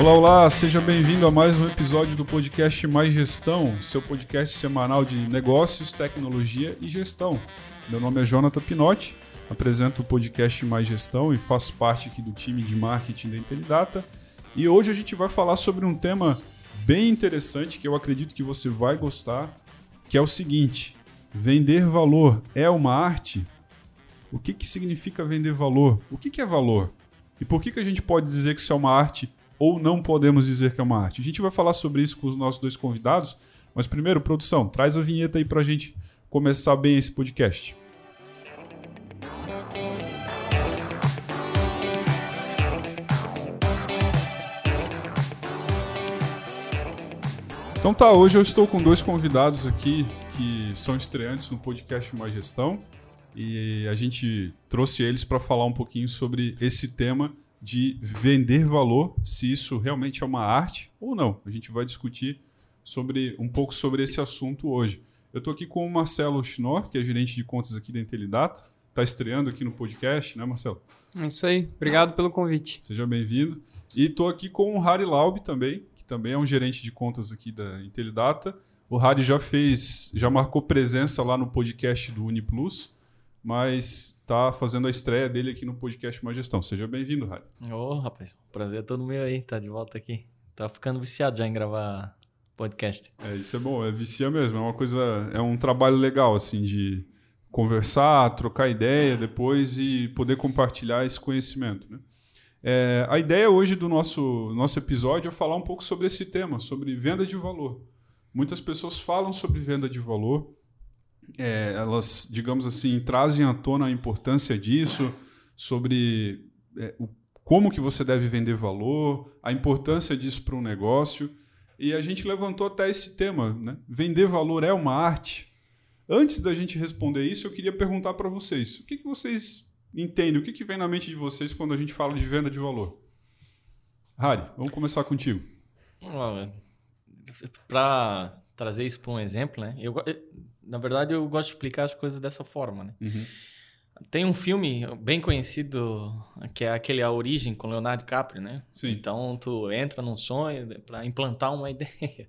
Olá, olá, seja bem-vindo a mais um episódio do podcast Mais Gestão, seu podcast semanal de negócios, tecnologia e gestão. Meu nome é Jonathan Pinotti, apresento o podcast Mais Gestão e faço parte aqui do time de marketing da Intelidata. E hoje a gente vai falar sobre um tema bem interessante que eu acredito que você vai gostar, que é o seguinte: vender valor é uma arte? O que, que significa vender valor? O que, que é valor? E por que, que a gente pode dizer que isso é uma arte ou não podemos dizer que é uma arte? A gente vai falar sobre isso com os nossos dois convidados, mas primeiro, produção, traz a vinheta aí pra gente começar bem esse podcast. Então tá, hoje eu estou com dois convidados aqui que são estreantes no podcast Mais Gestão e a gente trouxe eles para falar um pouquinho sobre esse tema de vender valor, se isso realmente é uma arte ou não. A gente vai discutir sobre um pouco sobre esse assunto hoje. Eu estou aqui com o Marcelo Schnorr, que é gerente de contas aqui da Intelidata. Está estreando aqui no podcast, né, Marcelo? É isso aí. Obrigado pelo convite. Seja bem-vindo. E estou aqui com o Harry Laub também, também é um gerente de contas aqui da Intelidata. O Harry já fez, já marcou presença lá no podcast do UniPlus, mas está fazendo a estreia dele aqui no podcast Mais Gestão. Seja bem-vindo, Rádio. Ô, oh, rapaz, prazer é todo meu aí, tá de volta aqui. Tá ficando viciado já em gravar podcast. É, isso é bom, é vicia mesmo, é uma coisa, é um trabalho legal, assim, de conversar, trocar ideia depois e poder compartilhar esse conhecimento, né? É, a ideia hoje do nosso, nosso episódio é falar um pouco sobre esse tema, sobre venda de valor. Muitas pessoas falam sobre venda de valor, é, elas, digamos assim, trazem à tona a importância disso, sobre é, o, como que você deve vender valor, a importância disso para um negócio. E a gente levantou até esse tema, né? Vender valor é uma arte? Antes da gente responder isso, eu queria perguntar para vocês, o que, que vocês entendem, o que, que vem na mente de vocês quando a gente fala de venda de valor? Harry, vamos começar contigo. Para trazer isso para um exemplo, né? Eu, na verdade, eu gosto de explicar as coisas dessa forma, né? Uhum. Tem um filme bem conhecido que é aquele A Origem com Leonardo DiCaprio, né? Sim. Então tu entra num sonho para implantar uma ideia.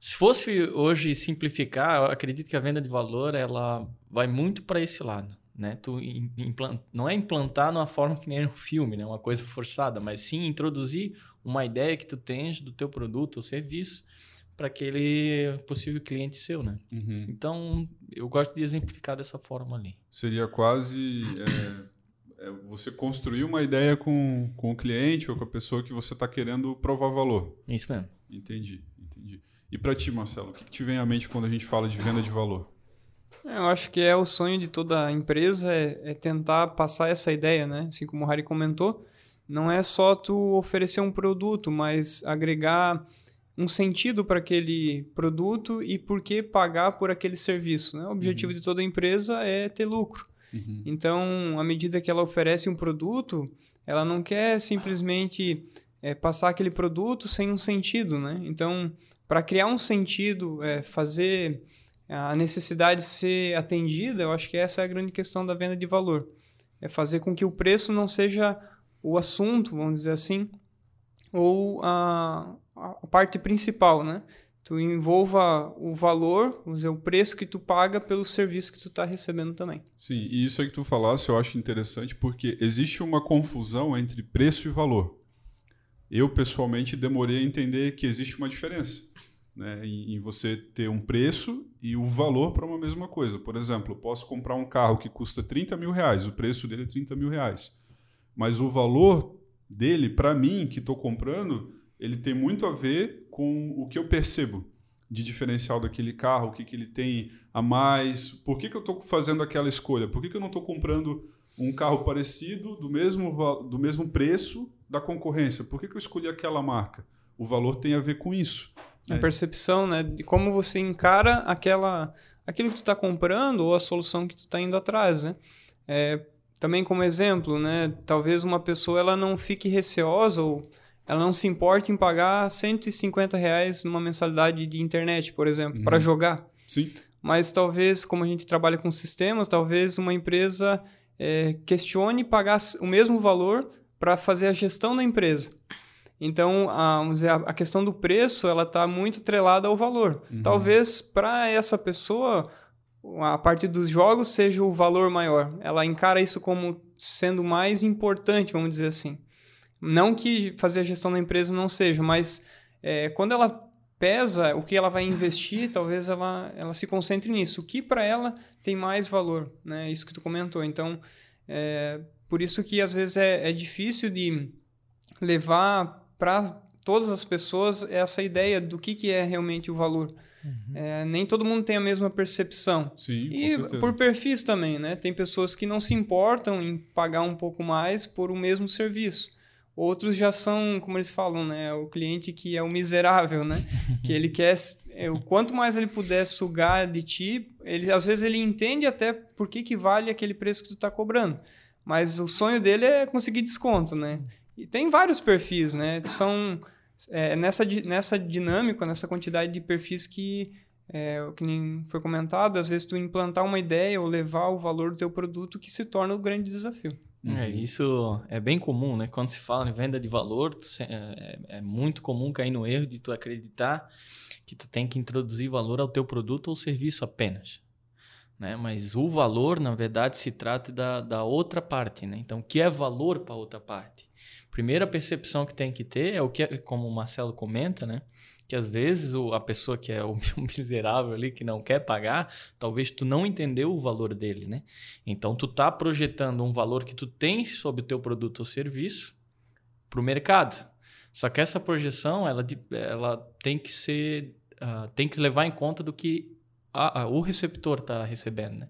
Se fosse hoje simplificar, eu acredito que a venda de valor ela vai muito para esse lado, né? Tu implant... não é implantar numa forma que nem um filme, né? Uma coisa forçada, mas sim introduzir uma ideia que tu tens do teu produto ou serviço para aquele possível cliente seu, né? Uhum. Então, eu gosto de exemplificar dessa forma ali. Seria quase é, é você construir uma ideia com, com o cliente ou com a pessoa que você está querendo provar valor. Isso mesmo. Entendi, entendi. E para ti, Marcelo, o que, que te vem à mente quando a gente fala de venda de valor? É, eu acho que é o sonho de toda empresa é, é tentar passar essa ideia, né? Assim como o Harry comentou, não é só tu oferecer um produto, mas agregar um sentido para aquele produto e por que pagar por aquele serviço. Né? O objetivo uhum. de toda empresa é ter lucro. Uhum. Então, à medida que ela oferece um produto, ela não quer simplesmente é, passar aquele produto sem um sentido. Né? Então, para criar um sentido, é, fazer a necessidade ser atendida, eu acho que essa é a grande questão da venda de valor. É fazer com que o preço não seja o assunto, vamos dizer assim, ou a, a parte principal, né? Tu envolva o valor, dizer, o preço que tu paga pelo serviço que tu está recebendo também. Sim, e isso aí que tu falasse eu acho interessante porque existe uma confusão entre preço e valor. Eu, pessoalmente, demorei a entender que existe uma diferença né, em, você ter um preço e o valor para uma mesma coisa. Por exemplo, eu posso comprar um carro que custa 30 mil reais, o preço dele é 30 mil reais. Mas o valor dele, para mim, que estou comprando, ele tem muito a ver com o que eu percebo de diferencial daquele carro, o que, que ele tem a mais, por que, que eu estou fazendo aquela escolha, por que, que eu não estou comprando um carro parecido, do mesmo, do mesmo preço da concorrência, por que, que eu escolhi aquela marca? O valor tem a ver com isso. A percepção, né, de como você encara aquela, aquilo que tu está comprando ou a solução que tu está indo atrás, né? É, também como exemplo, né, talvez uma pessoa ela não fique receosa ou ela não se importa em pagar 150 reais numa mensalidade de internet, por exemplo, uhum. para jogar. Sim. Mas talvez, como a gente trabalha com sistemas, talvez uma empresa é, questione pagar o mesmo valor para fazer a gestão da empresa. Então, a, vamos dizer, a questão do preço ela está muito atrelada ao valor. Uhum. Talvez para essa pessoa a parte dos jogos seja o valor maior. Ela encara isso como sendo mais importante, vamos dizer assim. Não que fazer a gestão da empresa não seja, mas é, quando ela pesa o que ela vai investir, talvez ela, ela se concentre nisso. O que para ela tem mais valor, né? Isso que tu comentou. Então, é, por isso que às vezes é, é difícil de levar para todas as pessoas essa ideia do que, que é realmente o valor. Uhum. É, nem todo mundo tem a mesma percepção. Sim, e por perfis também, né? Tem pessoas que não se importam em pagar um pouco mais por o mesmo serviço. Outros já são, como eles falam, né? O cliente que é o miserável, né? que ele quer... É, o quanto mais ele puder sugar de ti, ele, às vezes ele entende até por que, que vale aquele preço que tu está cobrando. Mas o sonho dele é conseguir desconto, né? E tem vários perfis, né? São é, nessa, nessa dinâmica, nessa quantidade de perfis que, é, que nem foi comentado, às vezes tu implantar uma ideia ou levar o valor do teu produto que se torna o grande desafio. É, isso é bem comum, né? Quando se fala em venda de valor, é, é, é muito comum cair no erro de tu acreditar que tu tem que introduzir valor ao teu produto ou serviço apenas. Né? Mas o valor, na verdade, se trata da, da outra parte, né? Então, o que é valor para a outra parte? Primeira percepção que tem que ter é o que, como o Marcelo comenta, né? Que às vezes o, a pessoa que é o miserável ali, que não quer pagar, talvez tu não entendeu o valor dele, né? Então tu tá projetando um valor que tu tens sobre o teu produto ou serviço para o mercado. Só que essa projeção, ela, ela tem que ser, uh, tem que levar em conta do que a, a, o receptor está recebendo, né?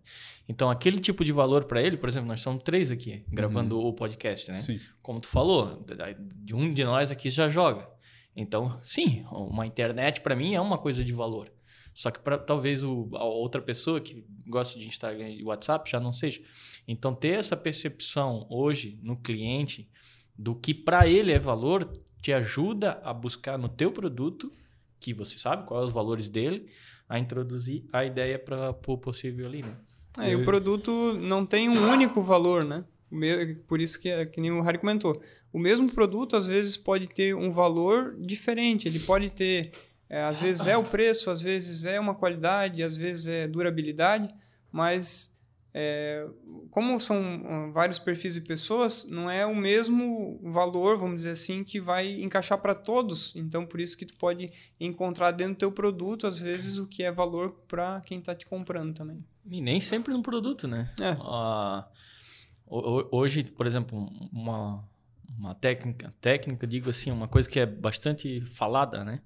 Então, aquele tipo de valor para ele, por exemplo, nós somos três aqui gravando uhum. o podcast, né? Sim. Como tu falou, de um de nós aqui já joga. Então, sim, uma internet para mim é uma coisa de valor. Só que para talvez o, a outra pessoa que gosta de Instagram e WhatsApp já não seja. Então, ter essa percepção hoje no cliente do que para ele é valor te ajuda a buscar no teu produto, que você sabe quais os valores dele, a introduzir a ideia para o possível ali, né? É, e o produto não tem um único valor, né? Por isso que, é, que nem o Harry comentou. O mesmo produto, às vezes, pode ter um valor diferente. Ele pode ter... É, às vezes é o preço, às vezes é uma qualidade, às vezes é durabilidade, mas é, como são vários perfis de pessoas, não é o mesmo valor, vamos dizer assim, que vai encaixar para todos. Então, por isso que tu pode encontrar dentro do teu produto, às vezes, o que é valor para quem está te comprando também. E nem sempre no produto, né? É. Uh, hoje, por exemplo, uma, uma técnica, técnica, digo assim, uma coisa que é bastante falada, né?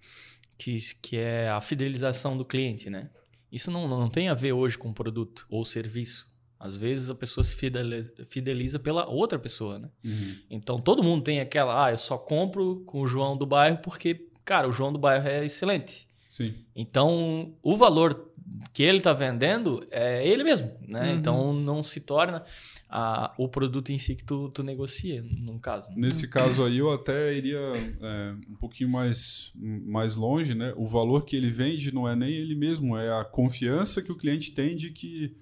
Que, que é a fidelização do cliente, né? Isso não, não tem a ver hoje com produto ou serviço às vezes a pessoa se fideliza, fideliza pela outra pessoa, né? Uhum. Então todo mundo tem aquela, ah, eu só compro com o João do bairro porque, cara, o João do bairro é excelente. Sim. Então o valor que ele está vendendo é ele mesmo, né? Uhum. Então não se torna a, o produto em si que tu, tu negocia, no caso. Nesse caso aí eu até iria é, um pouquinho mais, mais longe, né? O valor que ele vende não é nem ele mesmo, é a confiança que o cliente tem de que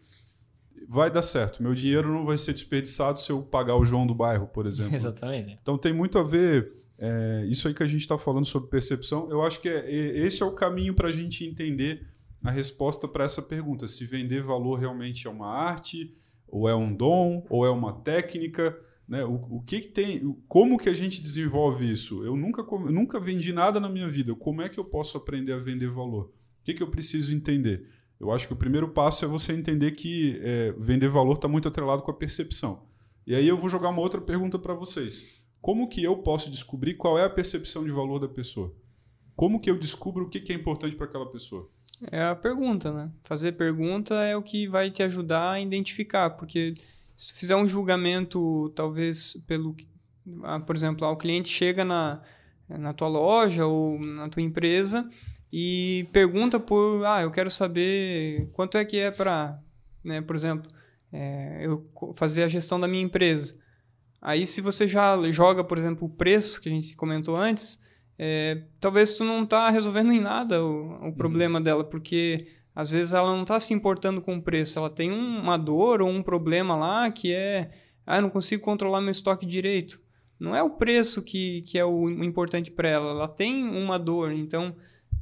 vai dar certo. Meu dinheiro não vai ser desperdiçado se eu pagar o João do bairro, por exemplo. Exatamente. Então tem muito a ver. É, isso aí que a gente está falando sobre percepção, eu acho que é, esse é o caminho para a gente entender a resposta para essa pergunta: se vender valor realmente é uma arte, ou é um dom, ou é uma técnica. Né? O, o que, que tem? Como que a gente desenvolve isso? Eu nunca, nunca vendi nada na minha vida. Como é que eu posso aprender a vender valor? O que, que eu preciso entender? Eu acho que o primeiro passo é você entender que é, vender valor está muito atrelado com a percepção. E aí eu vou jogar uma outra pergunta para vocês. Como que eu posso descobrir qual é a percepção de valor da pessoa? Como que eu descubro o que é importante para aquela pessoa? É a pergunta, né? Fazer pergunta é o que vai te ajudar a identificar, porque se fizer um julgamento, talvez pelo, ah, por exemplo, o cliente chega na, na tua loja ou na tua empresa e pergunta por, ah, eu quero saber quanto é que é para, né, por exemplo, é, eu fazer a gestão da minha empresa. Aí se você já joga, por exemplo, o preço que a gente comentou antes, é, talvez tu não está resolvendo em nada o, o uhum. problema dela, porque Às vezes ela não está se importando com o preço, ela tem uma dor ou um problema lá que é, ah, eu não consigo controlar meu estoque direito. Não é o preço que, que é o importante para ela, ela tem uma dor. Então,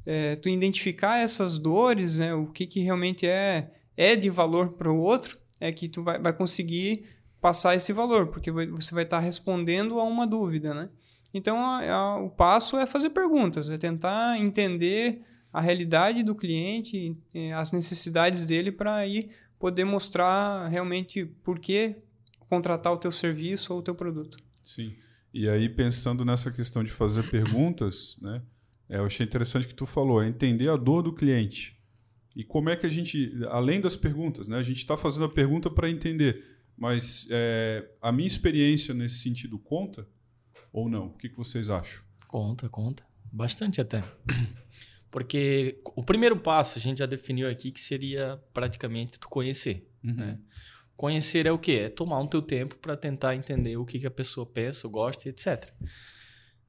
é, tu identificar essas dores, né, o que, que realmente é, é de valor para o outro, é que tu vai, vai conseguir passar esse valor, porque você vai estar tá respondendo a uma dúvida, né? Então, a, a, o passo é fazer perguntas, é tentar entender a realidade do cliente, as necessidades dele para aí poder mostrar realmente por que contratar o teu serviço ou o teu produto. Sim. E aí pensando nessa questão de fazer perguntas, né? É, eu achei interessante que tu falou, é entender a dor do cliente. E como é que a gente, além das perguntas, né? A gente está fazendo a pergunta para entender, mas é, a minha experiência nesse sentido conta ou não? O que, que vocês acham? Conta, conta. Bastante até. Porque o primeiro passo a gente já definiu aqui que seria praticamente tu conhecer. Uhum. Né? Conhecer é o quê? É tomar um teu tempo para tentar entender o que, que a pessoa pensa, gosta, etc.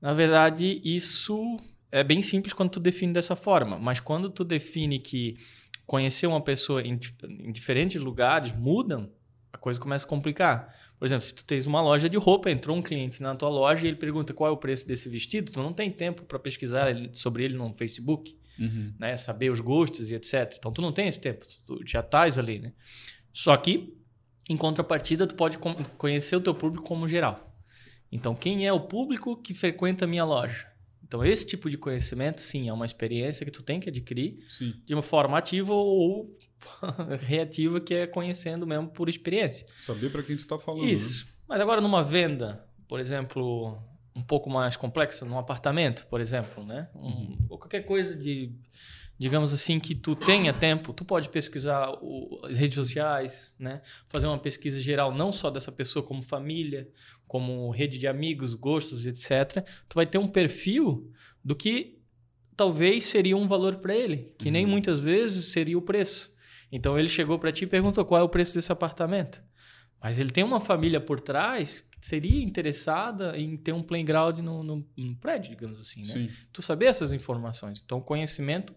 Na verdade, isso é bem simples quando tu define dessa forma, mas quando tu define que conhecer uma pessoa em, em diferentes lugares mudam, a coisa começa a complicar. Por exemplo, se tu tens uma loja de roupa, entrou um cliente na tua loja e ele pergunta qual é o preço desse vestido, tu não tem tempo para pesquisar sobre ele no Facebook, uhum. né? saber os gostos e etc. Então tu não tem esse tempo, tu já estás ali, né? Só que em contrapartida tu pode conhecer o teu público como geral. Então quem é o público que frequenta a minha loja? Então, esse tipo de conhecimento, sim, é uma experiência que tu tem que adquirir sim. de uma forma ativa ou reativa, que é conhecendo mesmo por experiência. Saber para quem tu está falando. Isso. Né? Mas agora, numa venda, por exemplo, um pouco mais complexa, num apartamento, por exemplo, né? Um, uhum. Ou qualquer coisa de digamos assim, que tu tenha tempo, tu pode pesquisar o, as redes sociais, né? Fazer uma pesquisa geral não só dessa pessoa como família, como rede de amigos, gostos, etc. Tu vai ter um perfil do que talvez seria um valor para ele, que uhum. nem muitas vezes seria o preço. Então ele chegou para ti e perguntou qual é o preço desse apartamento. Mas ele tem uma família por trás que seria interessada em ter um playground no, no, no prédio, digamos assim, né? Sim. Tu saber essas informações. Então, conhecimento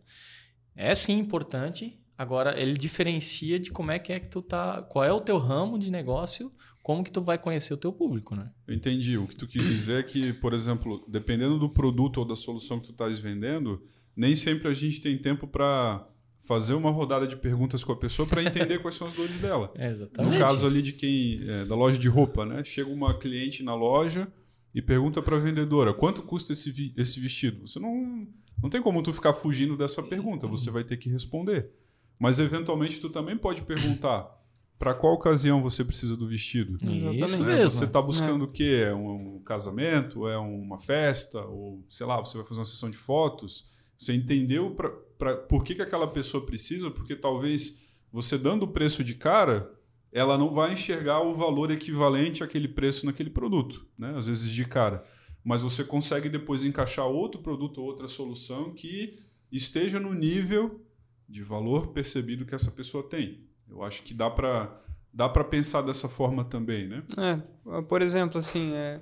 é sim importante. Agora, ele diferencia de como é que é que tu tá, qual é o teu ramo de negócio, como que tu vai conhecer o teu público, né? Eu entendi. O que tu quis dizer é que, por exemplo, dependendo do produto ou da solução que tu estás vendendo, nem sempre a gente tem tempo para fazer uma rodada de perguntas com a pessoa para entender quais são as dores dela. É exatamente. No caso ali de quem é, da loja de roupa, né? Chega uma cliente na loja e pergunta para a vendedora quanto custa esse, esse vestido. Você não não tem como tu ficar fugindo dessa pergunta, você vai ter que responder. Mas eventualmente tu também pode perguntar para qual ocasião você precisa do vestido. Exatamente. Isso mesmo. Você está buscando é. o quê? É um, um casamento? É uma festa? Ou, sei lá, você vai fazer uma sessão de fotos? Você entendeu pra, pra, por que, que aquela pessoa precisa? Porque talvez você dando o preço de cara, ela não vai enxergar o valor equivalente àquele preço naquele produto, né? às vezes de cara mas você consegue depois encaixar outro produto ou outra solução que esteja no nível de valor percebido que essa pessoa tem. Eu acho que dá para dá para pensar dessa forma também, né? É, por exemplo, assim, é,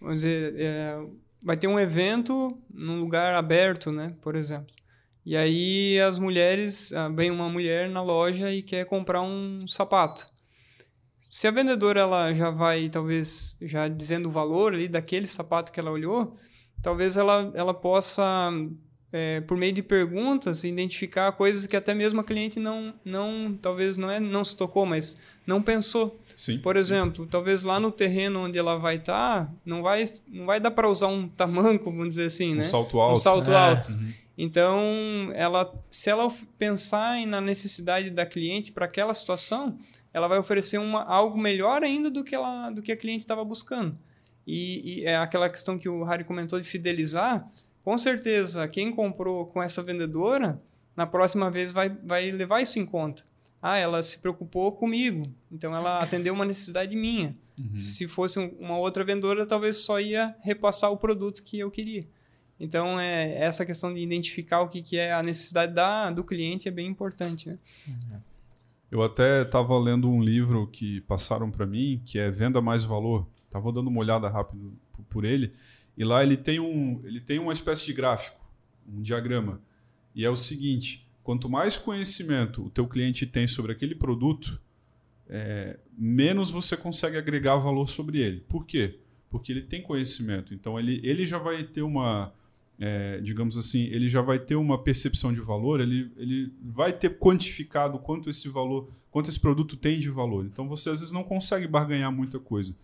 vamos dizer, é, vai ter um evento num lugar aberto, né? Por exemplo. E aí as mulheres, ah, vem uma mulher na loja e quer comprar um sapato. Se a vendedora ela já vai, talvez, já dizendo o valor ali daquele sapato que ela olhou, talvez ela, ela possa, é, por meio de perguntas, identificar coisas que até mesmo a cliente não, não talvez não é não se tocou, mas não pensou. Sim. Por exemplo, sim. talvez lá no terreno onde ela vai estar, tá, não vai, não vai dar para usar um tamanco, vamos dizer assim, um né? Salto alto. Um salto é. alto. Uhum. Então, ela, se ela pensar na necessidade da cliente para aquela situação, ela vai oferecer uma, algo melhor ainda do que, ela, do que a cliente estava buscando. E, e, é aquela questão que o Harry comentou de fidelizar. Com certeza, quem comprou com essa vendedora, na próxima vez vai, vai levar isso em conta. Ah, ela se preocupou comigo, então ela atendeu uma necessidade minha. Uhum. Se fosse uma outra vendedora, talvez só ia repassar o produto que eu queria. Então, é, essa questão de identificar o que, que é a necessidade da, do cliente é bem importante. Né? Uhum. Eu até estava lendo um livro que passaram para mim, que é Venda Mais Valor. Estava dando uma olhada rápido por ele. E lá ele tem, um, ele tem uma espécie de gráfico, um diagrama. E é o seguinte: quanto mais conhecimento o teu cliente tem sobre aquele produto, é, menos você consegue agregar valor sobre ele. Por quê? Porque ele tem conhecimento. Então ele, ele já vai ter uma, é, digamos assim, ele já vai ter uma percepção de valor, ele, ele vai ter quantificado quanto esse valor, quanto esse produto tem de valor. Então você às vezes não consegue barganhar muita coisa.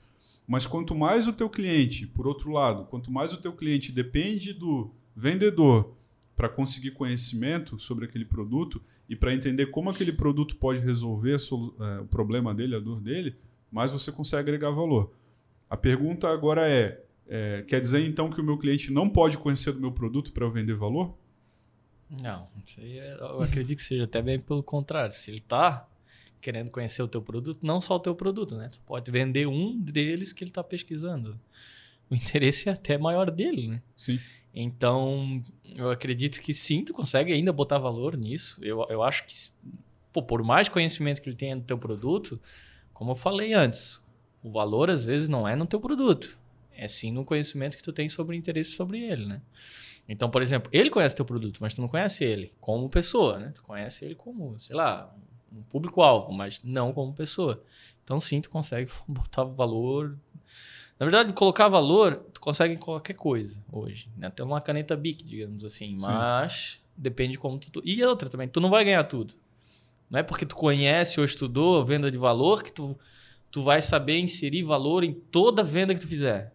Mas quanto mais o teu cliente, por outro lado, quanto mais o teu cliente depende do vendedor para conseguir conhecimento sobre aquele produto e para entender como aquele produto pode resolver é, o problema dele, a dor dele, mais você consegue agregar valor. A pergunta agora é, é quer dizer então que o meu cliente não pode conhecer do meu produto para eu vender valor? Não, é, eu acredito que seja até bem pelo contrário. Se ele está querendo conhecer o teu produto, não só o teu produto, né? Tu pode vender um deles que ele está pesquisando. O interesse é até maior dele, né? Sim. Então, eu acredito que sim, tu consegue ainda botar valor nisso. Eu, eu acho que, pô, por mais conhecimento que ele tenha no teu produto, como eu falei antes, o valor às vezes não é no teu produto, é sim no conhecimento que tu tem sobre o interesse sobre ele, né? Então, por exemplo, ele conhece teu produto, mas tu não conhece ele como pessoa, né? Tu conhece ele como, sei lá, um público-alvo, mas não como pessoa. Então, sim, tu consegue botar valor na verdade, colocar valor, tu consegue em qualquer coisa hoje. Né? Até uma caneta BIC, digamos assim. Sim. Mas depende de como tu. E outra também, tu não vai ganhar tudo. Não é porque tu conhece ou estudou venda de valor que tu, tu vai saber inserir valor em toda venda que tu fizer.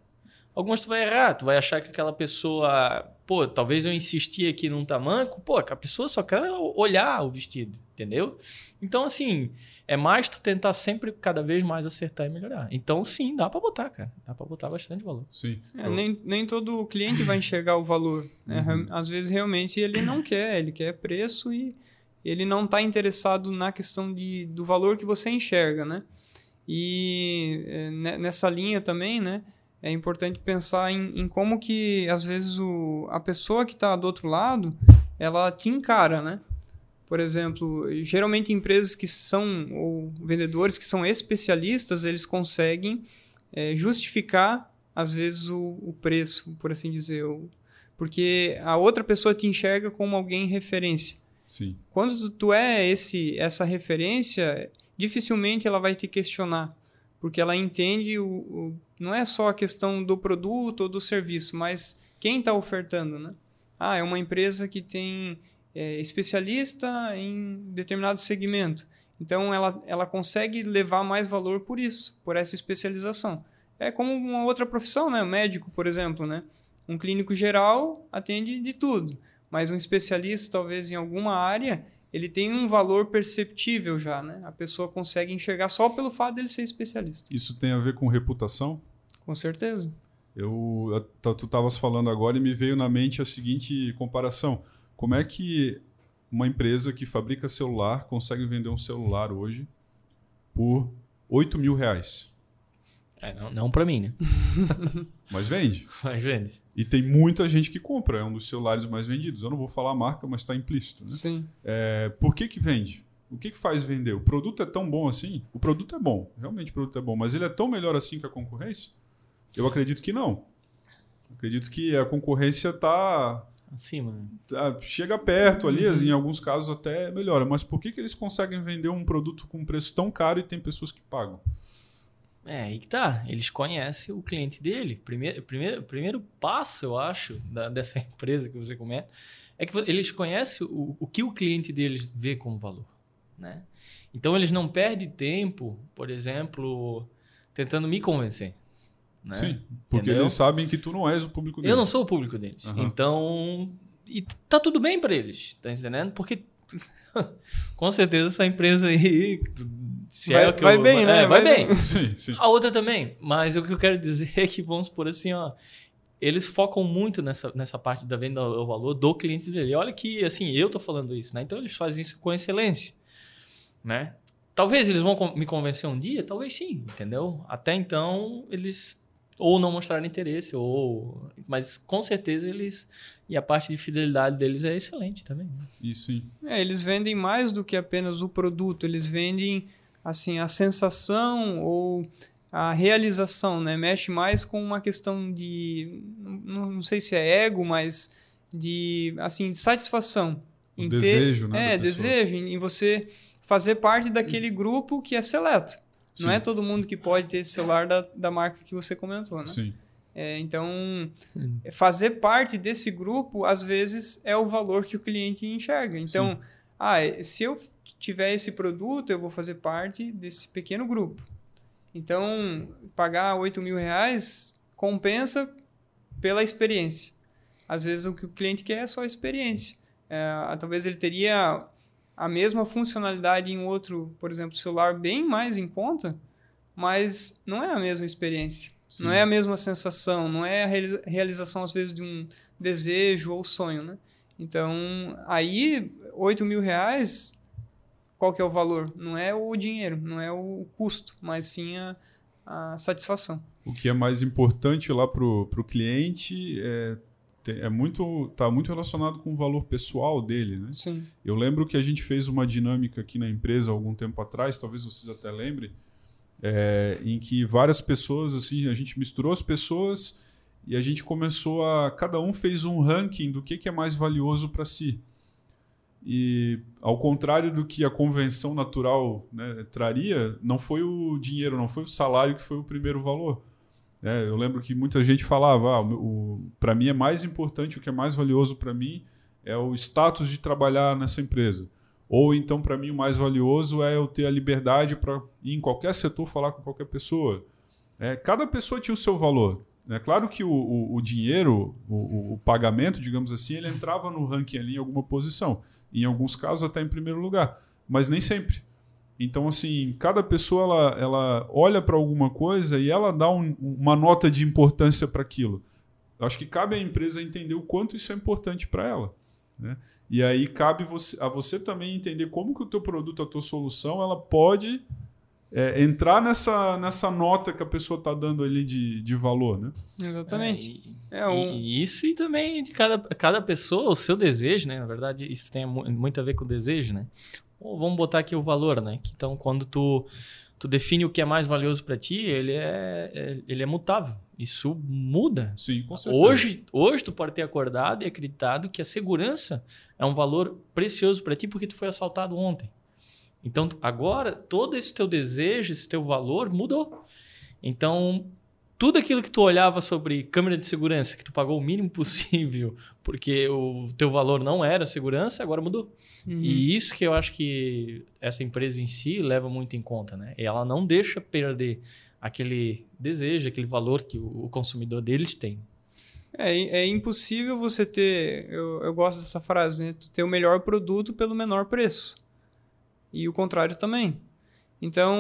Algumas tu vai errar, tu vai achar que aquela pessoa, pô, talvez eu insisti aqui num tamanco, pô, a pessoa só quer olhar o vestido, entendeu? Então, assim, é mais tu tentar sempre cada vez mais acertar e melhorar. Então, sim, dá para botar, cara. Dá para botar bastante valor. Sim. É, nem, nem todo cliente vai enxergar o valor. Né? Uhum. Às vezes, realmente, ele não quer. Ele quer preço e ele não está interessado na questão de, do valor que você enxerga, né? E é, nessa linha também, né? É importante pensar em, em como que, às vezes, o, a pessoa que está do outro lado, ela te encara, né? Por exemplo, geralmente empresas que são, ou vendedores que são especialistas, eles conseguem é, justificar, às vezes, o, o, preço, por assim dizer. Porque a outra pessoa te enxerga como alguém referência. Sim. Quando tu é esse, essa referência, dificilmente ela vai te questionar. Porque ela entende, o, o não é só a questão do produto ou do serviço, mas quem está ofertando, né? Ah, é uma empresa que tem é, especialista em determinado segmento. Então, ela, ela consegue levar mais valor por isso, por essa especialização. É como uma outra profissão, né? médico, por exemplo. Né? Um clínico geral atende de tudo, mas um especialista, talvez em alguma área, ele tem um valor perceptível já. Né? A pessoa consegue enxergar só pelo fato dele ser especialista. Isso tem a ver com reputação? Com certeza. Eu, tu estavas falando agora e me veio na mente a seguinte comparação como é que uma empresa que fabrica celular consegue vender um celular hoje por 8 mil reais? É, não, não para mim, né? mas vende. Mas vende. E tem muita gente que compra, é um dos celulares mais vendidos. Eu não vou falar a marca, mas está implícito. Né? Sim. É, por que, que vende? O que, que faz vender? O produto é tão bom assim? O produto é bom, realmente o produto é bom, mas ele é tão melhor assim que a concorrência? Eu acredito que não. Acredito que a concorrência está acima. Ah, chega perto ali, uhum. em alguns casos até melhora. Mas por que, que eles conseguem vender um produto com um preço tão caro e tem pessoas que pagam? É, aí que tá. Eles conhecem o cliente dele. Primeiro, primeiro, primeiro passo, eu acho, da, dessa empresa que você comenta, é que eles conhecem o, o que o cliente deles vê como valor. Né? Então, eles não perdem tempo, por exemplo, tentando me convencer. Né? Sim, porque Entendeu? eles sabem que tu não és o público deles. Eu não sou o público deles. Uhum. Então, e tá tudo bem para eles, tá entendendo? Porque com certeza essa empresa aí se vai, é vai eu, bem, né? É, vai, vai, bem. bem. Sim, sim. A outra também, mas o que eu quero dizer é que vamos por assim, ó, eles focam muito nessa, nessa parte da venda ao valor do cliente dele. Olha que assim, eu tô falando isso, né? Então eles fazem isso com excelência, né? Talvez eles vão me convencer um dia, talvez sim, entendeu? Até então eles ou não mostraram interesse, ou. Mas com certeza eles. E a parte de fidelidade deles é excelente também. Né? Isso sim. É, eles vendem mais do que apenas o produto, eles vendem assim a sensação ou a realização, né? Mexe mais com uma questão de. Não, não sei se é ego, mas de assim, de satisfação. O desejo, ter, né? É, desejo, em você fazer parte daquele grupo que é seleto. Sim. Não é todo mundo que pode ter esse celular da, da marca que você comentou, né? Sim. É, então, fazer parte desse grupo, às vezes, é o valor que o cliente enxerga. Então, ah, se eu tiver esse produto, eu vou fazer parte desse pequeno grupo. Então, pagar 8 mil reais compensa pela experiência. Às vezes, o que o cliente quer é só a experiência. É, talvez ele teria a mesma funcionalidade em outro, por exemplo, celular bem mais em conta, mas não é a mesma experiência. Sim. Não é a mesma sensação, não é a realização, às vezes, de um desejo ou sonho, né? Então, aí, 8 mil reais, qual que é o valor? Não é o dinheiro, não é o custo, mas sim a, a satisfação. O que é mais importante lá para o cliente é é muito tá muito relacionado com o valor pessoal dele, né? Sim. Eu lembro que a gente fez uma dinâmica aqui na empresa algum tempo atrás, talvez vocês até lembrem, é, em que várias pessoas assim a gente misturou as pessoas e a gente começou a cada um fez um ranking do que, que é mais valioso para si. E ao contrário do que a convenção natural né, traria, não foi o dinheiro, não foi o salário que foi o primeiro valor é, eu lembro que muita gente falava, ah, para mim é mais importante, o que é mais valioso para mim é o status de trabalhar nessa empresa. Ou então, para mim, o mais valioso é eu ter a liberdade para ir em qualquer setor falar com qualquer pessoa. É, cada pessoa tinha o seu valor. É claro que o, o, o dinheiro, o, o, pagamento, digamos assim, ele entrava no ranking ali em alguma posição. Em alguns casos, até em primeiro lugar. Mas nem sempre. Então, assim, cada pessoa ela, ela olha para alguma coisa e ela dá um, uma nota de importância para aquilo. Acho que cabe à empresa entender o quanto isso é importante para ela. Né? E aí cabe você, a você também entender como que o teu produto, a tua solução, ela pode é, entrar nessa, nessa nota que a pessoa está dando ali de, de valor, né? Exatamente. É, e, é um... e isso e também de cada, cada pessoa, o seu desejo, né? Na verdade, isso tem muito a ver com o desejo, né? Vamos botar aqui o valor, né? Então, quando tu, tu define o que é mais valioso para ti, ele é, é, ele é mutável. Isso muda. Sim, com certeza. Hoje, hoje tu pode ter acordado e acreditado que a segurança é um valor precioso para ti porque tu foi assaltado ontem. Então, agora, todo esse teu desejo, esse teu valor mudou. Então, tudo aquilo que tu olhava sobre câmera de segurança, que tu pagou o mínimo possível, porque o teu valor não era segurança, agora mudou. Uhum. E isso que eu acho que essa empresa em si leva muito em conta, né? Ela não deixa perder aquele desejo, aquele valor que o consumidor deles tem. É, é impossível você ter, eu, eu gosto dessa frase, né? Tu ter o melhor produto pelo menor preço. E o contrário também. Então,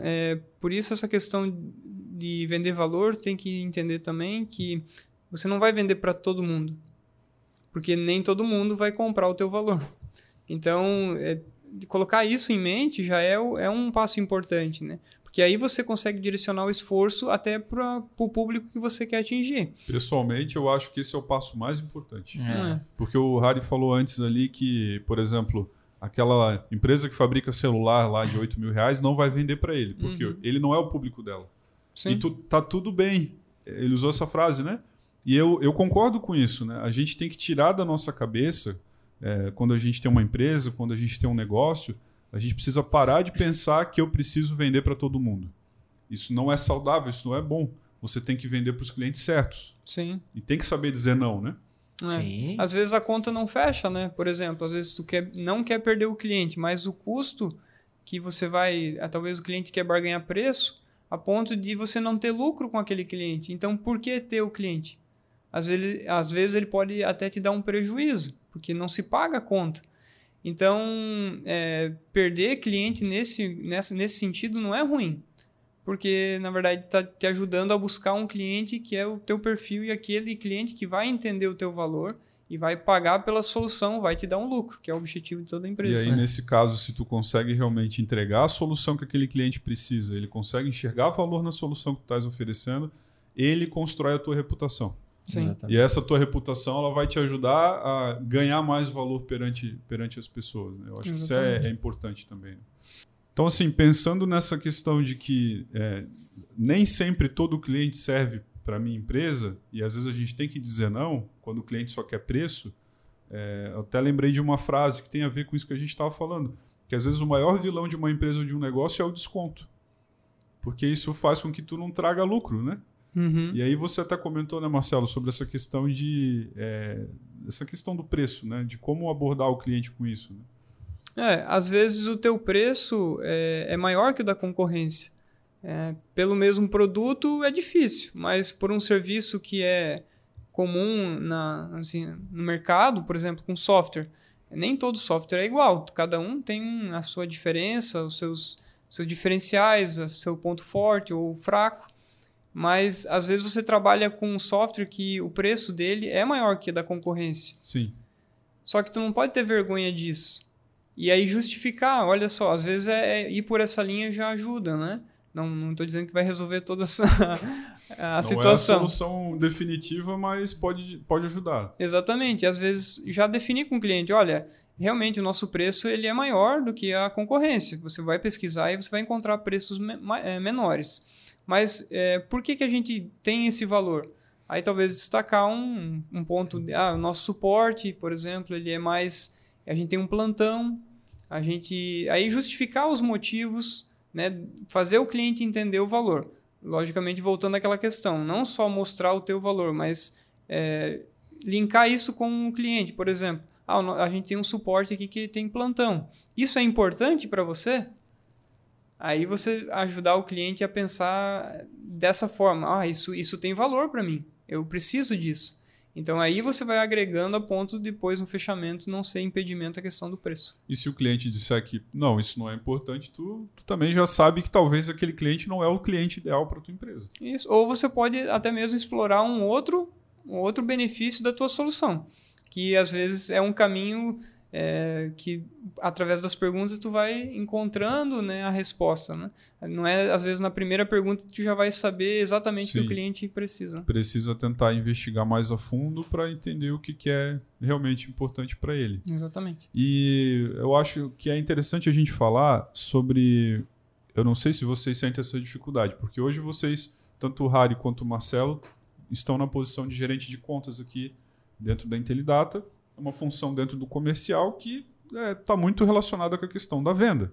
é, por isso essa questão de vender valor, tem que entender também que você não vai vender para todo mundo. Porque nem todo mundo vai comprar o teu valor. Então, é, colocar isso em mente já é, é um passo importante, né? Porque aí você consegue direcionar o esforço até para o público que você quer atingir. Pessoalmente, eu acho que esse é o passo mais importante. É. é. Porque o Harry falou antes ali que, por exemplo, aquela empresa que fabrica celular lá de 8 mil reais não vai vender para ele, porque uhum. ele não é o público dela. Sim. E tu, tá tudo bem. Ele usou essa frase, né? E eu, eu concordo com isso, né? A gente tem que tirar da nossa cabeça, é, quando a gente tem uma empresa, quando a gente tem um negócio, a gente precisa parar de pensar que eu preciso vender para todo mundo. Isso não é saudável, isso não é bom. Você tem que vender para os clientes certos. Sim. E tem que saber dizer não, né? É. Sim. Às vezes a conta não fecha, né? Por exemplo, às vezes tu quer, não quer perder o cliente, mas o custo que você vai. Talvez o cliente quer barganhar preço, a ponto de você não ter lucro com aquele cliente. Então, por que ter o cliente? Às vezes, às vezes ele pode até te dar um prejuízo, porque não se paga a conta. Então, é, perder cliente nesse, nessa, nesse sentido não é ruim, porque na verdade está te ajudando a buscar um cliente que é o teu perfil e aquele cliente que vai entender o teu valor e vai pagar pela solução, vai te dar um lucro, que é o objetivo de toda a empresa. E aí, né? nesse caso, se tu consegue realmente entregar a solução que aquele cliente precisa, ele consegue enxergar valor na solução que tu estás oferecendo, ele constrói a tua reputação. Sim. E essa tua reputação ela vai te ajudar a ganhar mais valor perante, perante as pessoas. Né? Eu acho Exatamente. que isso é, é importante também. Né? Então, assim, pensando nessa questão de que é, nem sempre todo cliente serve para minha empresa, e às vezes a gente tem que dizer não, quando o cliente só quer preço, É, eu até lembrei de uma frase que tem a ver com isso que a gente estava falando, que às vezes o maior vilão de uma empresa ou de um negócio é o desconto. Porque isso faz com que tu não traga lucro, né? Uhum. E aí você até comentou, né, Marcelo, sobre essa questão de é, essa questão do preço, né? De como abordar o cliente com isso. Né? É, às vezes o teu preço é, é maior que o da concorrência. É, pelo mesmo produto é difícil, mas por um serviço que é comum na, assim, no mercado, por exemplo, com software, nem todo software é igual. Cada um tem a sua diferença, os seus, seus diferenciais, o seu ponto forte ou fraco. Mas às vezes você trabalha com um software que o preço dele é maior que o da concorrência. Sim. Só que tu não pode ter vergonha disso. E aí justificar, olha só, às vezes é, é ir por essa linha já ajuda, né? Não, não estou dizendo que vai resolver toda essa a não situação. Não é a solução definitiva, mas pode, pode ajudar. Exatamente. Às vezes já definir com o cliente, olha, realmente o nosso preço ele é maior do que a concorrência. Você vai pesquisar e você vai encontrar preços me é, menores. Mas é, por que, que a gente tem esse valor? Aí talvez destacar um, um ponto, ah, o nosso suporte, por exemplo, ele é mais, a gente tem um plantão, a gente, aí justificar os motivos, né, fazer o cliente entender o valor. Logicamente, voltando àquela questão, não só mostrar o teu valor, mas é, linkar isso com o cliente, por exemplo. Ah, a gente tem um suporte aqui que tem plantão. Isso é importante para você? Aí você ajudar o cliente a pensar dessa forma. Ah, isso, isso tem valor para mim. Eu preciso disso. Então aí você vai agregando a ponto de depois no fechamento não ser impedimento a questão do preço. E se o cliente disser que não, isso não é importante, tu, tu também já sabe que talvez aquele cliente não é o cliente ideal para tua empresa. Isso. Ou você pode até mesmo explorar um outro, um outro benefício da tua solução, que às vezes é um caminho é, que através das perguntas tu vai encontrando né, a resposta. Né? Não é, às vezes, na primeira pergunta tu já vai saber exatamente Sim. o que o cliente precisa. Precisa tentar investigar mais a fundo para entender o que, que é realmente importante para ele. Exatamente. E eu acho que é interessante a gente falar sobre. Eu não sei se vocês sentem essa dificuldade, porque hoje vocês, tanto o Harry quanto o Marcelo, estão na posição de gerente de contas aqui dentro da Intelidata uma função dentro do comercial que está é, tá muito relacionada com a questão da venda.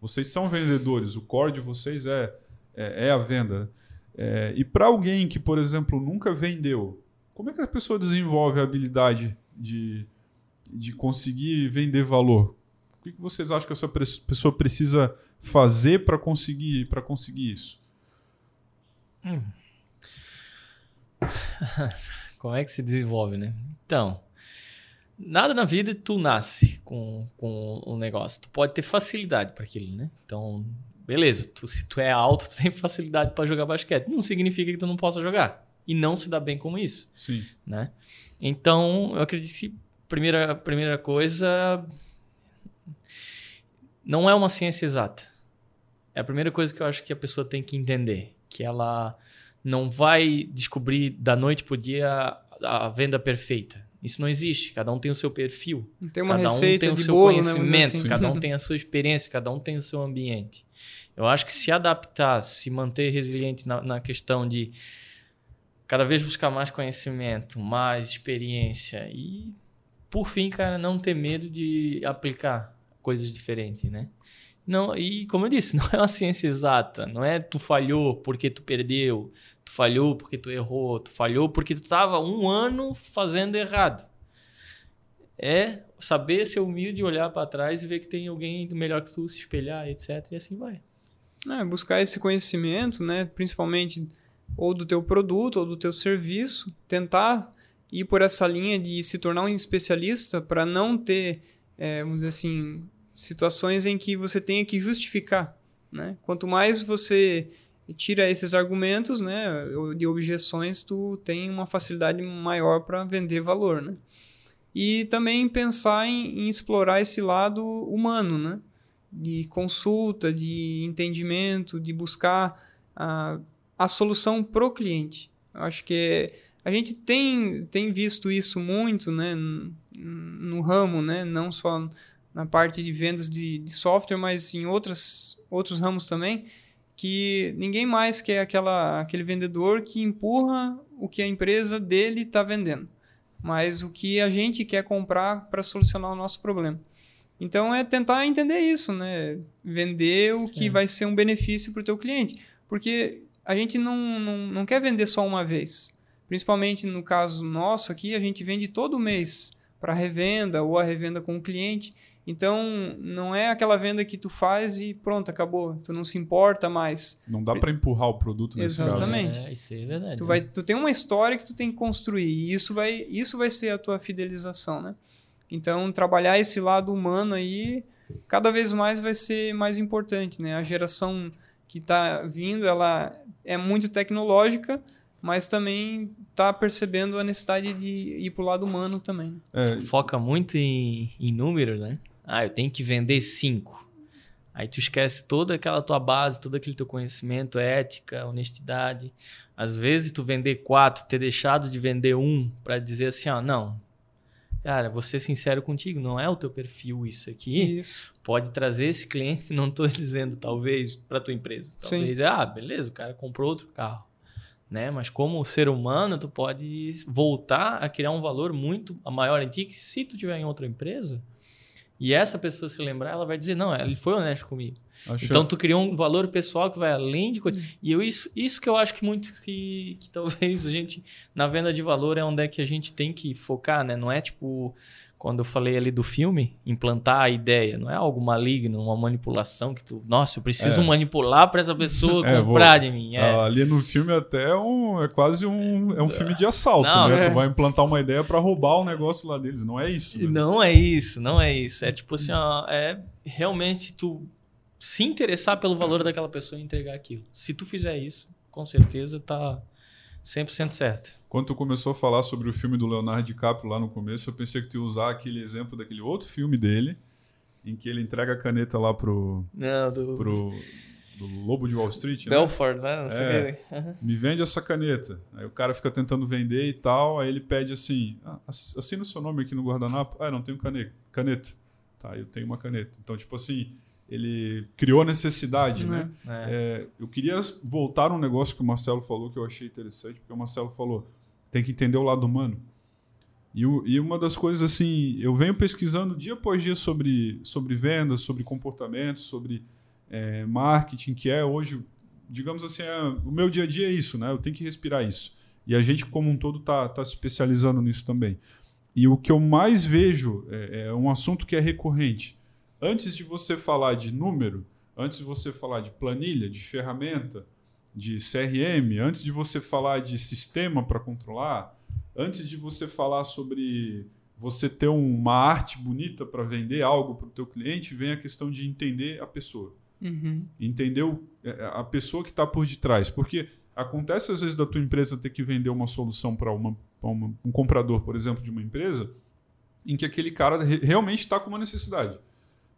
Vocês são vendedores, o core de vocês é, é, é a venda. É, e para alguém que, por exemplo, nunca vendeu, como é que a pessoa desenvolve a habilidade de, de conseguir vender valor? O que, que vocês acham que essa pessoa precisa fazer para conseguir, conseguir isso? Hum. Como é que se desenvolve, né? Então, nada na vida tu nasce com, com um negócio. Tu pode ter facilidade para aquilo, né? Então, beleza, tu, se tu é alto, tu tem facilidade para jogar basquete. Não significa que tu não possa jogar. E não se dá bem com isso. Sim. Né? Então, eu acredito que primeira, primeira coisa não é uma ciência exata. É a primeira coisa que eu acho que a pessoa tem que entender, que ela não vai descobrir da noite pro dia a venda perfeita. Isso não existe. Cada um tem o seu perfil. Tem uma cada receita um tem o seu bolo, né, conhecimento, né? assim. cada um tem a sua experiência, cada um tem o seu ambiente. Eu acho que se adaptar, se manter resiliente na, na questão de cada vez buscar mais conhecimento, mais experiência e, por fim, cara, não ter medo de aplicar coisas diferentes, né? Não, e como eu disse, não é uma ciência exata, não é tu falhou porque tu perdeu, tu falhou porque tu errou, tu falhou porque tu estava um ano fazendo errado. É saber ser humilde, olhar para trás e ver que tem alguém melhor que tu, se espelhar, etc. E assim vai. É, buscar esse conhecimento, né? principalmente ou do teu produto ou do teu serviço, tentar ir por essa linha de se tornar um especialista para não ter, é, vamos dizer assim, situações em que você tenha que justificar. Né? Quanto mais você tira esses argumentos né, de objeções, tu tem uma facilidade maior para vender valor. Né? E também pensar em, em, explorar esse lado humano, né? de consulta, de entendimento, de buscar a, a solução para o cliente. Eu acho que a gente tem, tem visto isso muito né, no, no ramo, né, não só na parte de vendas de, de software, mas em outras, outros ramos também, que ninguém mais quer aquela, aquele vendedor que empurra o que a empresa dele está vendendo. mas o que a gente quer comprar para solucionar o nosso problema. Então é tentar entender isso, né? Vender o que é. vai ser um benefício para o teu cliente. Porque a gente não, não, não quer vender só uma vez. Principalmente no caso nosso aqui, a gente vende todo mês para revenda ou a revenda com o cliente. Então, não é aquela venda que tu faz e pronto, acabou. Tu não se importa mais. Não dá para empurrar o produto nesse Exatamente. Caso. É, isso é verdade. Tu, vai, tu tem uma história que tu tem que construir e isso vai, isso vai ser a tua fidelização, né? Então, trabalhar esse lado humano aí cada vez mais vai ser mais importante, né? A geração que está vindo, ela é muito tecnológica, mas também está percebendo a necessidade de ir para o lado humano também. É. Foca muito em, em números, né? Ah, eu tenho que vender cinco. Aí tu esquece toda aquela tua base, todo aquele teu conhecimento, ética, honestidade. Às vezes tu vender quatro, ter deixado de vender um para dizer assim, ó, não, cara, vou ser sincero contigo, não é o teu perfil isso aqui. Isso. Pode trazer esse cliente, não estou dizendo talvez para tua empresa. Talvez, Sim. ah, beleza, o cara comprou outro carro. Né? Mas como ser humano, tu pode voltar a criar um valor muito maior em ti que se tu tiver em outra empresa, e essa pessoa se lembrar, ela vai dizer, não, ele foi honesto comigo. Então tu criou um valor pessoal que vai além de coisa. E eu, isso, isso que eu acho que muito que, que talvez a gente, na venda de valor, é onde é que a gente tem que focar, né? Não é tipo quando eu falei ali do filme, implantar a ideia, não é algo maligno, uma manipulação que tu, nossa, eu preciso é. manipular para essa pessoa é, comprar vou, de mim. É. Ali no filme até é, um, é quase um, é um filme de assalto, não, né? Tu vai implantar uma ideia para roubar o um negócio lá deles, não é isso. Né? Não é isso, não é isso. É tipo assim, ó, é realmente tu se interessar pelo valor daquela pessoa e entregar aquilo. Se tu fizer isso, com certeza tá 100% certo. Quando tu começou a falar sobre o filme do Leonardo DiCaprio lá no começo, eu pensei que tu ia usar aquele exemplo daquele outro filme dele, em que ele entrega a caneta lá pro. Não, do. pro do Lobo de Wall Street, Belfort, né? Não sei é, uhum. Me vende essa caneta. Aí o cara fica tentando vender e tal, aí ele pede assim: ah, assina o seu nome aqui no guardanapo. Ah, não tenho caneta. Caneta. Tá, eu tenho uma caneta. Então, tipo assim, ele criou a necessidade, uhum. né? É. É, eu queria voltar um negócio que o Marcelo falou que eu achei interessante, porque o Marcelo falou tem que entender o lado humano. E, o, e uma das coisas assim, eu venho pesquisando dia após dia sobre, sobre vendas, sobre comportamento, sobre é, marketing, que é hoje, digamos assim, é, o meu dia a dia é isso, né? Eu tenho que respirar isso. E a gente como um todo está tá se especializando nisso também. E o que eu mais vejo é, é um assunto que é recorrente antes de você falar de número, antes de você falar de planilha, de ferramenta, de CRM, antes de você falar de sistema para controlar, antes de você falar sobre você ter uma arte bonita para vender algo para o teu cliente, vem a questão de entender a pessoa. Uhum. Entender o, é, é, a pessoa que está por detrás. Porque acontece às vezes da tua empresa ter que vender uma solução para um comprador, por exemplo, de uma empresa, em que aquele cara realmente está com uma necessidade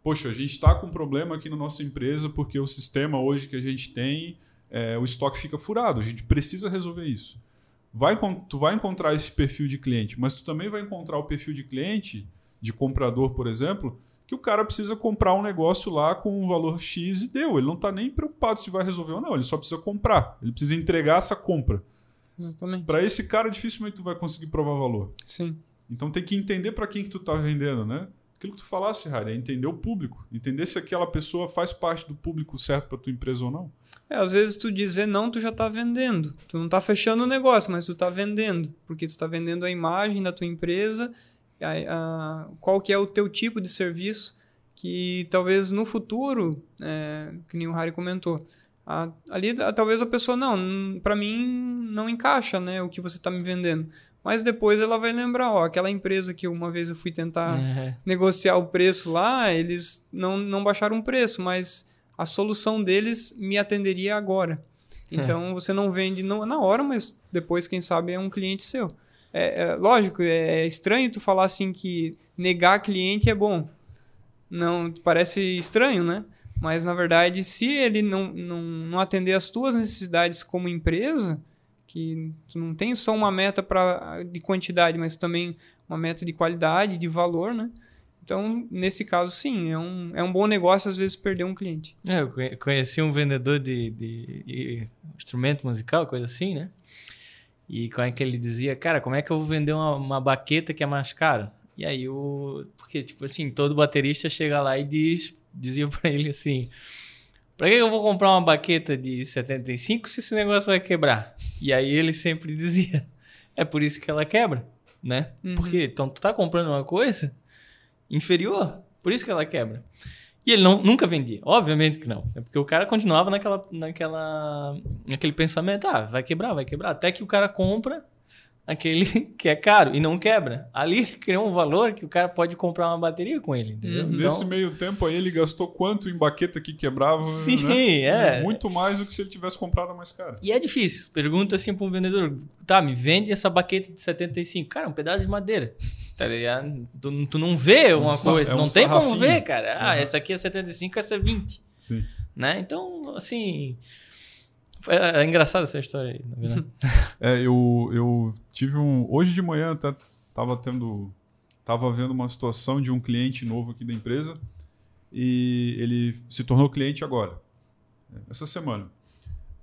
poxa, a gente está com um problema aqui na nossa empresa porque o sistema hoje que a gente tem, é, o estoque fica furado, a gente precisa resolver isso. Vai, tu vai encontrar esse perfil de cliente, mas tu também vai encontrar o perfil de cliente, de comprador, por exemplo, que o cara precisa comprar um negócio lá com um valor X e deu. Ele não está nem preocupado se vai resolver ou não, ele só precisa comprar, ele precisa entregar essa compra. Exatamente. Para esse cara, dificilmente tu vai conseguir provar valor. Sim. Então tem que entender para quem que tu está vendendo, né? Aquilo que tu falasse, Harry, é entender o público. Entender se aquela pessoa faz parte do público certo para tua empresa ou não. É, às vezes tu dizer não, tu já está vendendo. Tu não está fechando o negócio, mas tu está vendendo. Porque tu está vendendo a imagem da tua empresa, a, a, qual que é o teu tipo de serviço, que talvez no futuro, é, que nem o Harry comentou, a, ali talvez a pessoa, não, para mim não encaixa né, o que você está me vendendo. Mas depois ela vai lembrar, ó, aquela empresa que uma vez eu fui tentar é. negociar o preço lá, eles não, não baixaram o preço, mas a solução deles me atenderia agora. Então é. você não vende não, na hora, mas depois, quem sabe, é um cliente seu. É, é, lógico, é estranho tu falar assim que negar cliente é bom. Não, parece estranho, né? Mas na verdade, se ele não, não, não atender as tuas necessidades como empresa, que tu não tem só uma meta pra, de quantidade, mas também uma meta de qualidade, de valor, né? Então, nesse caso, sim, é um, é um bom negócio às vezes perder um cliente. É, eu conheci um vendedor de, de, de instrumento musical, coisa assim, né? E como é que ele dizia, cara, como é que eu vou vender uma, uma baqueta que é mais cara? E aí o. Porque, tipo assim, todo baterista chega lá e diz, dizia pra ele assim. Pra que eu vou comprar uma baqueta de 75 se esse negócio vai quebrar? E aí ele sempre dizia: é por isso que ela quebra, né? Uhum. Porque então tu tá comprando uma coisa inferior, por isso que ela quebra. E ele não, nunca vendia, obviamente que não. É porque o cara continuava naquela, naquela, naquele pensamento: ah, vai quebrar, vai quebrar. Até que o cara compra aquele que é caro e não quebra. Ali ele criou um valor que o cara pode comprar uma bateria com ele, entendeu? Uhum. Nesse Então, meio tempo aí ele gastou quanto em baqueta que quebrava? sim, né? é. Muito mais do que se ele tivesse comprado a mais cara. E é difícil. Pergunta assim para um vendedor: tá, me vende essa baqueta de 75. Cara, é um pedaço de madeira. Tá ligado? Tu, tu não vê uma sa- coisa. é um não tem como sarrafinho. ver, cara. Ah, Uhum. essa aqui é 75, essa é 20. Sim. Né? Então, assim. É, é engraçada essa história aí, na verdade. É, eu, eu tive um. Hoje de manhã até tava tendo. Tava vendo uma situação de um cliente novo aqui da empresa e ele se tornou cliente agora, essa semana.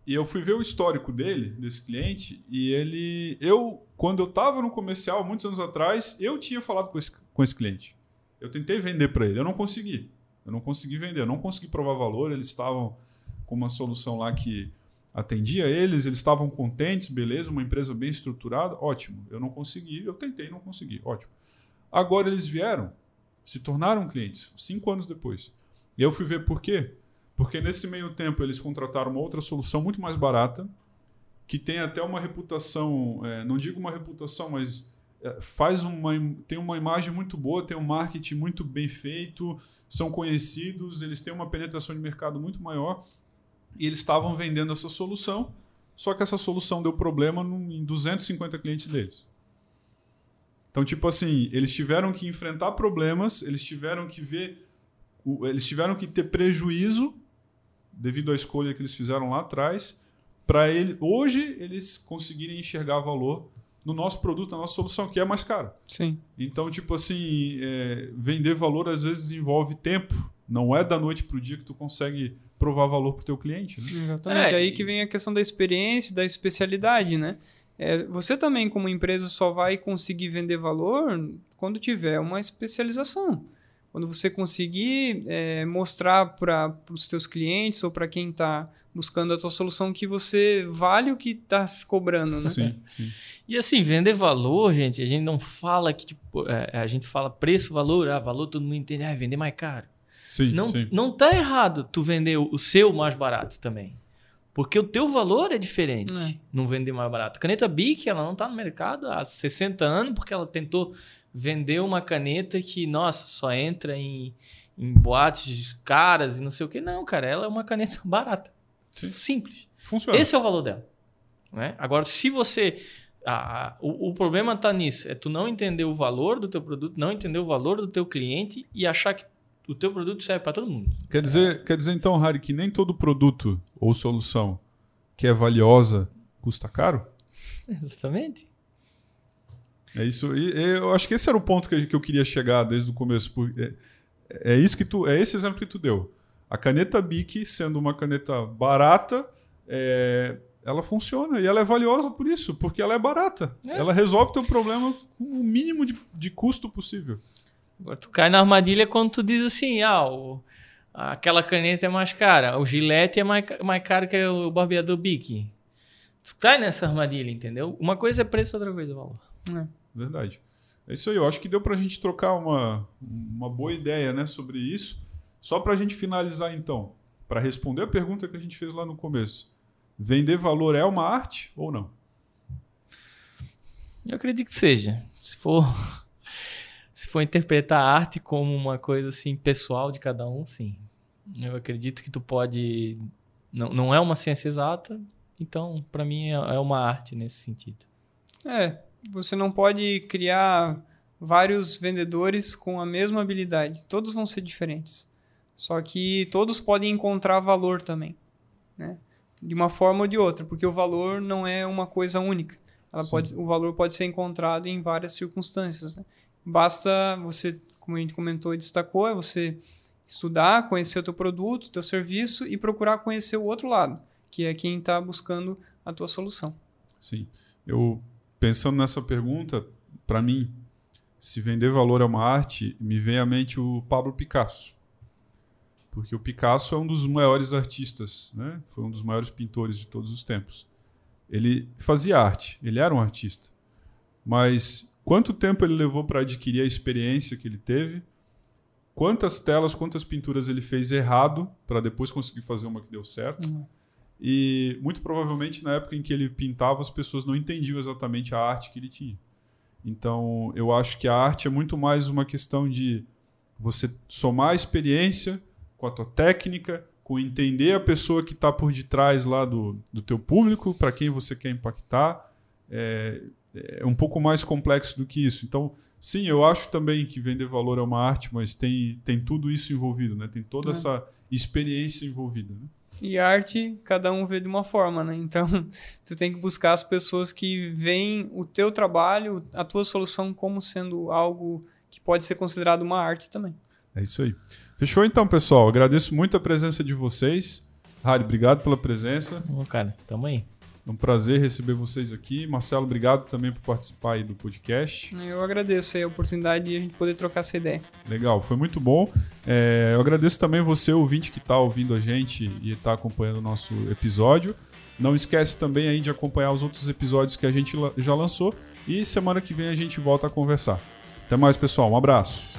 E eu fui ver o histórico dele, desse cliente, e ele. Eu, quando eu tava no comercial, muitos anos atrás, eu tinha falado com esse, com esse cliente. Eu tentei vender para ele, eu não consegui. Eu não consegui vender, eu não consegui provar valor, eles estavam com uma solução lá que atendia eles, eles estavam contentes, beleza, uma empresa bem estruturada, ótimo. Eu não consegui, eu tentei, não consegui, ótimo. Agora eles vieram, se tornaram clientes, cinco anos depois. E eu fui ver por quê. Porque nesse meio tempo eles contrataram uma outra solução muito mais barata, que tem até uma reputação, é, não digo uma reputação, mas é, faz uma, tem uma imagem muito boa, tem um marketing muito bem feito, são conhecidos, eles têm uma penetração de mercado muito maior e eles estavam vendendo essa solução, só que essa solução deu problema em 250 clientes deles. Então, tipo assim, eles tiveram que enfrentar problemas, eles tiveram que ver, o- eles tiveram que ter prejuízo devido à escolha que eles fizeram lá atrás, para ele hoje eles conseguirem enxergar valor no nosso produto, na nossa solução, que é mais cara. Sim. Então, tipo assim, é, vender valor às vezes envolve tempo. Não é da noite pro dia que tu consegue provar valor pro teu cliente. Né? Exatamente. É, aí e- que vem a questão da experiência, da especialidade, né? É, você também, como empresa, só vai conseguir vender valor quando tiver uma especialização. Quando você conseguir é, mostrar para os teus clientes ou para quem está buscando a tua solução que você vale o que está se cobrando, né? Sim, sim. E assim, vender valor, gente, a gente não fala que, tipo, é, a gente fala preço, valor, ah, valor todo mundo entende, ah, vender mais caro. Sim, Não, sim. não tá errado tu vender o o seu mais barato também. Porque o teu valor é diferente É. não vender mais barato. A caneta Bic, ela não tá no mercado há 60 anos porque ela tentou vender uma caneta que, nossa, só entra em, em boates caras e não sei o que. Não, cara, ela é uma caneta barata. Sim. Simples. Funciona. Esse é o valor dela. Né? Agora, se você. a- a- o, o problema está nisso, é tu não entender o valor do teu produto, não entender o valor do teu cliente e achar que o teu produto serve para todo mundo. Quer dizer, quer dizer então, Harry, que nem todo produto ou solução que é valiosa custa caro? Exatamente. É isso. E, eu acho que esse era o ponto que, eu queria chegar desde o começo. É, é isso que tu, é esse exemplo que tu deu. A caneta Bic, sendo uma caneta barata, é, ela funciona e ela é valiosa por isso, porque ela é barata. É. Ela resolve teu problema com o mínimo de, de custo possível. Agora tu cai na armadilha quando tu diz assim, ah, o- aquela caneta é mais cara, o gilete é mais, mais caro que o barbeador Bic. Tu cai nessa armadilha, entendeu? Uma coisa é preço, outra coisa é valor. É. Verdade. É isso aí. Eu acho que deu pra gente trocar uma, uma boa ideia né, sobre isso. Só pra gente finalizar, então, para responder a pergunta que a gente fez lá no começo. Vender valor é uma arte ou não? Eu acredito que seja. Se for, for interpretar a arte como uma coisa assim pessoal de cada um, sim. Eu acredito que tu pode. Não, não é uma ciência exata, então para mim é, é uma arte nesse sentido. É, você não pode criar vários vendedores com a mesma habilidade. Todos vão ser diferentes. Só que todos podem encontrar valor também, né? De uma forma ou de outra, porque o valor não é uma coisa única. Ela Sim. pode, o valor pode ser encontrado em várias circunstâncias. Né? Basta você, como a gente comentou e destacou, é você estudar, conhecer o teu produto, teu serviço e procurar conhecer o outro lado, que é quem está buscando a tua solução. Sim. Eu, pensando nessa pergunta, para mim, se vender valor é uma arte, me vem à mente o Pablo Picasso. Porque o Picasso é um dos maiores artistas, né? foi um dos maiores pintores de todos os tempos. Ele fazia arte, ele era um artista. Mas quanto tempo ele levou para adquirir a experiência que ele teve? Quantas telas, quantas pinturas ele fez errado para depois conseguir fazer uma que deu certo? Uhum. E muito provavelmente na época em que ele pintava, as pessoas não entendiam exatamente a arte que ele tinha. Então, eu acho que a arte é muito mais uma questão de você somar a experiência com a tua técnica, com entender a pessoa que está por detrás lá do, do teu público, para quem você quer impactar. É, é um pouco mais complexo do que isso. Então, sim, eu acho também que vender valor é uma arte, mas tem, tem tudo isso envolvido, né? Tem toda é. essa experiência envolvida. Né? E arte, cada um vê de uma forma, né? Então, tu tem que buscar as pessoas que veem o teu trabalho, a tua solução como sendo algo que pode ser considerado uma arte também. É isso aí. Fechou então, pessoal. Agradeço muito a presença de vocês. Harry, obrigado pela presença. Bom, cara, tamo aí. É um prazer receber vocês aqui. Marcelo, obrigado também por participar aí do podcast. Eu agradeço a oportunidade de a gente poder trocar essa ideia. Legal, foi muito bom. É, eu agradeço também você, ouvinte, que está ouvindo a gente e está acompanhando o nosso episódio. Não esquece também aí de acompanhar os outros episódios que a gente já lançou. E semana que vem a gente volta a conversar. Até mais, pessoal. Um abraço.